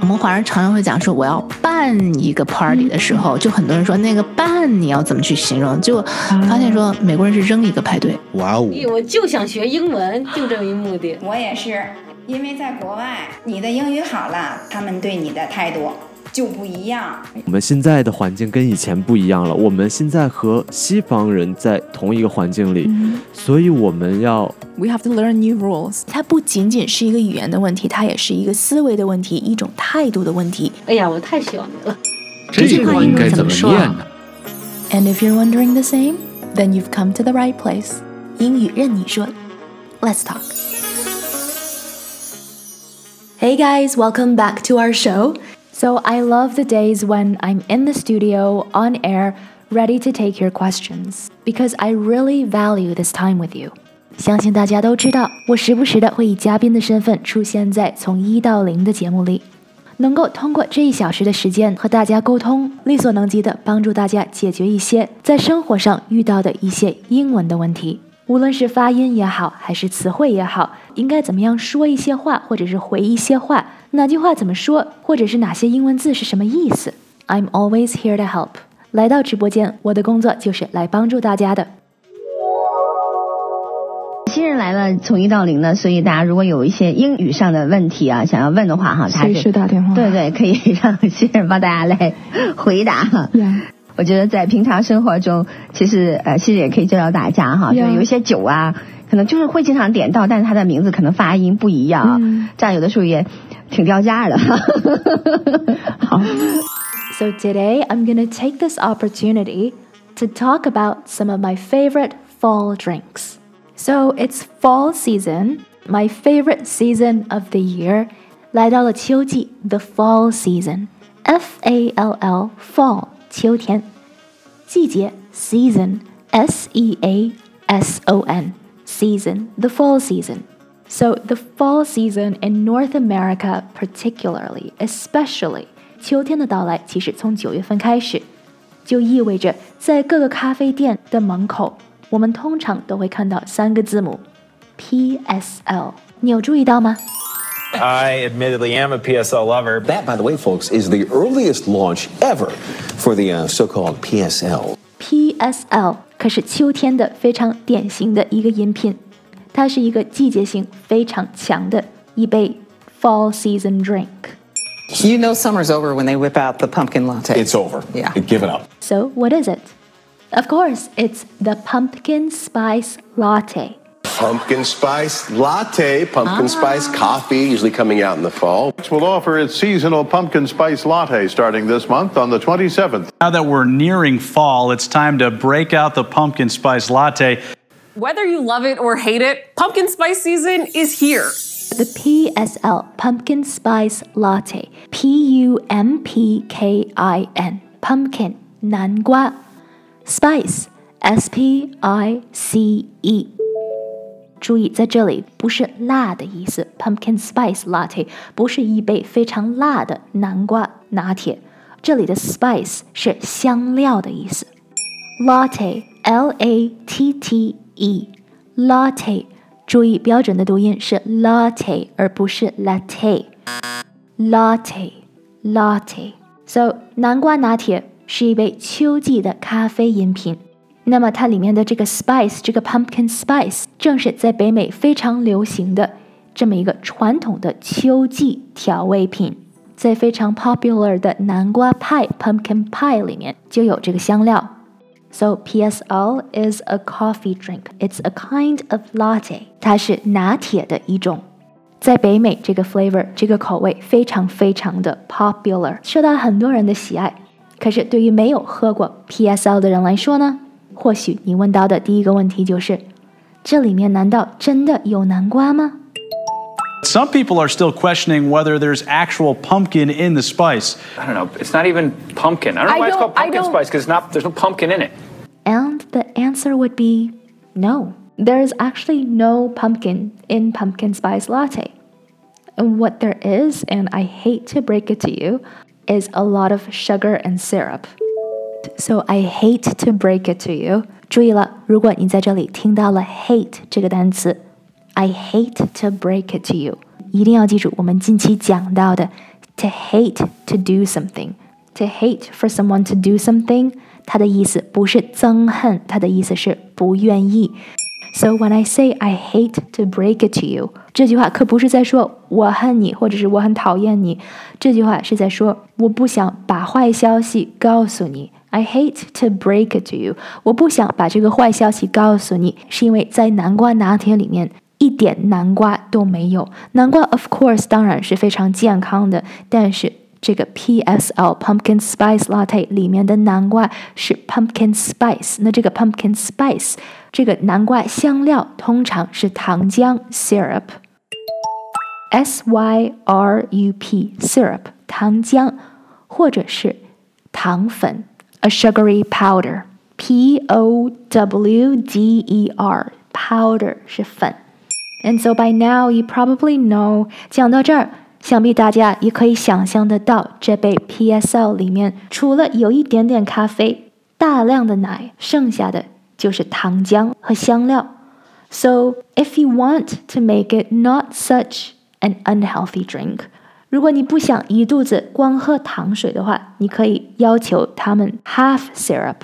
我们华人常常会讲说，我要办一个 party 的时候，就很多人说那个办你要怎么去形容？就发现说美国人是扔一个派对。哇哦！我就想学英文，就这一目的。我也是，因为在国外，你的英语好了，他们对你的态度。就不一样。我们现在的环境跟以前不一样了。我们现在和西方人在同一个环境里，所以我们要。We have to learn new rules。它不仅仅是一个语言的问题，它也是一个思维的问题，一种态度的问题。哎呀，我太喜欢你了。这句话应该怎么念呢？And if you're wondering the same, then you've come to the right place. 英语任你说。Let's talk. Hey guys, welcome back to our show. So I love the days when I'm in the studio, on air, ready to take your questions, because I really value this time with you. 相信大家都知道，我时不时的会以嘉宾的身份出现在从一到零的节目里，能够通过这一小时的时间和大家沟通，力所能及的帮助大家解决一些在生活上遇到的一些英文的问题。 无论是发音也好，还是词汇也好，应该怎么样说一些话，或者是回一些话，哪句话怎么说，或者是哪些英文字是什么意思？I'm always here to help。来到直播间，我的工作就是来帮助大家的。新人来了，从一到零呢，所以大家如果有一些英语上的问题啊，想要问的话哈，随时打电话。对对，可以让新人帮大家来回答哈。我觉得在平常生活中，其实呃，其实也可以教教大家哈，就有一些酒啊，可能就是会经常点到，但是它的名字可能发音不一样，这样有的时候也挺掉价的。好。So today I'm gonna take this opportunity to talk about some of my favorite fall drinks. So it's fall season, my favorite season of the year. 来到了秋季，the fall season. F A L L fall 秋天，季节 season s e a s o n season the fall season. So the fall season in North America, particularly, especially 秋天的到来，其实从九月份开始，就意味着在各个咖啡店的门口，我们通常都会看到三个字母 P S L。你有注意到吗 ？I admittedly am a PSL lover. That, by the way, folks, is the earliest launch ever for the uh, so-called PSL. PSL 可是秋天的非常典型的一个饮品，它是一个季节性非常强的一杯 fall season drink. You know summer's over when they whip out the pumpkin latte. It's over. Yeah. Give it up. So what is it? Of course, it's the pumpkin spice latte pumpkin spice latte, pumpkin ah. spice coffee, usually coming out in the fall. Which will offer its seasonal pumpkin spice latte starting this month on the 27th. Now that we're nearing fall, it's time to break out the pumpkin spice latte. Whether you love it or hate it, pumpkin spice season is here. The PSL Pumpkin Spice Latte, P U M P K I N, pumpkin 南瓜，spice S P I C E 注意，在这里不是辣的意思，pumpkin spice latte 不是一杯非常辣的南瓜拿铁，这里的 spice 是香料的意思。latte l a t t e latte，注意标准的读音是 latte 而不是 latte。latte latte。So 南瓜拿铁是一杯秋季的咖啡饮品。那么它里面的这个 spice，这个 pumpkin spice，正是在北美非常流行的这么一个传统的秋季调味品，在非常 popular 的南瓜派 pumpkin pie 里面就有这个香料。So PSL is a coffee drink. It's a kind of latte. 它是拿铁的一种，在北美这个 flavor 这个口味非常非常的 popular，受到很多人的喜爱。可是对于没有喝过 PSL 的人来说呢？或许你问到的第一个问题就是：这里面难道真的有南瓜吗？Some people are still questioning whether there's actual pumpkin in the spice. I don't know. It's not even pumpkin. I don't know why it's called pumpkin spice because not there's no pumpkin in it. And the answer would be no. There is actually no pumpkin in pumpkin spice latte. And what there is, and I hate to break it to you, is a lot of sugar and syrup. So I hate to break it to you。注意了，如果你在这里听到了 hate 这个单词，I hate to break it to you， 一定要记住我们近期讲到的 to hate to do something。To hate for someone to do something，它的意思不是憎恨，它的意思是不愿意。So when I say I hate to break it to you，这句话可不是在说我恨你，或者是我很讨厌你。这句话是在说我不想把坏消息告诉你。 I hate to break it to you，我不想把这个坏消息告诉你，是因为在南瓜拿铁里面一点南瓜都没有。南瓜，of course，当然是非常健康的，但是这个 PSL Pumpkin Spice Latte 里面的南瓜是 Pumpkin Spice，那这个 Pumpkin Spice 这个南瓜香料通常是糖浆 syrup，S Y R U P syrup 糖浆，或者是糖粉 a sugary powder，P O W D E R powder 是粉。And so by now you probably know，讲到这儿。想必大家也可以想象得到，这杯 PSL 里面除了有一点点咖啡、大量的奶，剩下的就是糖浆和香料。So if you want to make it not such an unhealthy drink， 如果你不想一肚子光喝糖水的话，你可以要求他们 half syrup，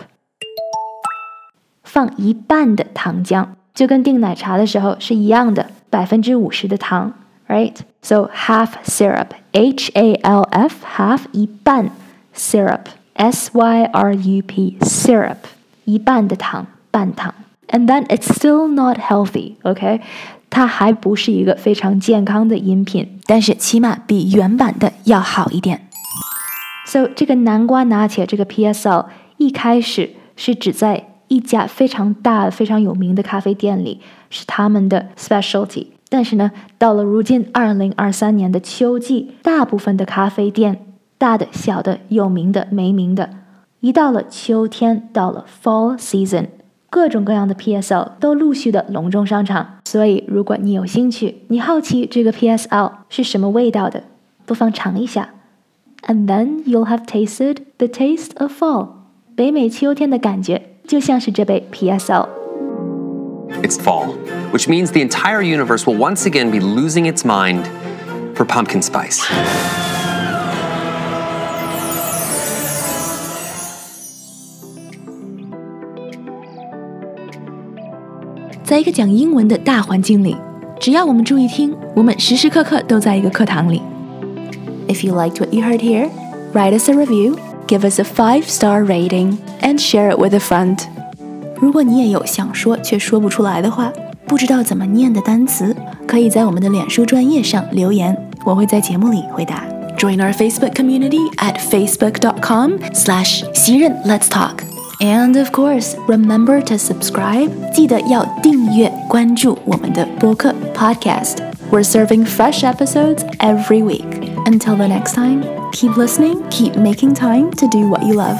放一半的糖浆，就跟订奶茶的时候是一样的，百分之五十的糖。right? So half syrup, H A L F, half 一半 syrup, S Y R U P, syrup, 一半的糖，半糖。And then it's still not healthy, OK? 它还不是一个非常健康的饮品，但是起码比原版的要好一点。So 这个南瓜拿铁这个 PSL 一开始是只在一家非常大、非常有名的咖啡店里，是他们的 specialty。但是呢，到了如今二零二三年的秋季，大部分的咖啡店，大的、小的、有名的、没名的，一到了秋天，到了 Fall Season，各种各样的 PSL 都陆续的隆重上场。所以，如果你有兴趣，你好奇这个 PSL 是什么味道的，不妨尝一下。And then you'll have tasted the taste of fall，北美秋天的感觉，就像是这杯 PSL。It's fall, which means the entire universe will once again be losing its mind for pumpkin spice. 在一个讲英文的大环境里，只要我们注意听，我们时时刻刻都在一个课堂里。If you liked what you heard here, write us a review, give us a five-star rating, and share it with a friend. 如果你也有想说却说不出来的话，不知道怎么念的单词，可以在我们的脸书专业上留言，我会在节目里回答。Join our Facebook community at facebook.com slash 袭人 Let's Talk. And of course, remember to subscribe. 记得要订阅关注我们的播客 podcast. We're serving fresh episodes every week. Until the next time, keep listening, keep making time to do what you love.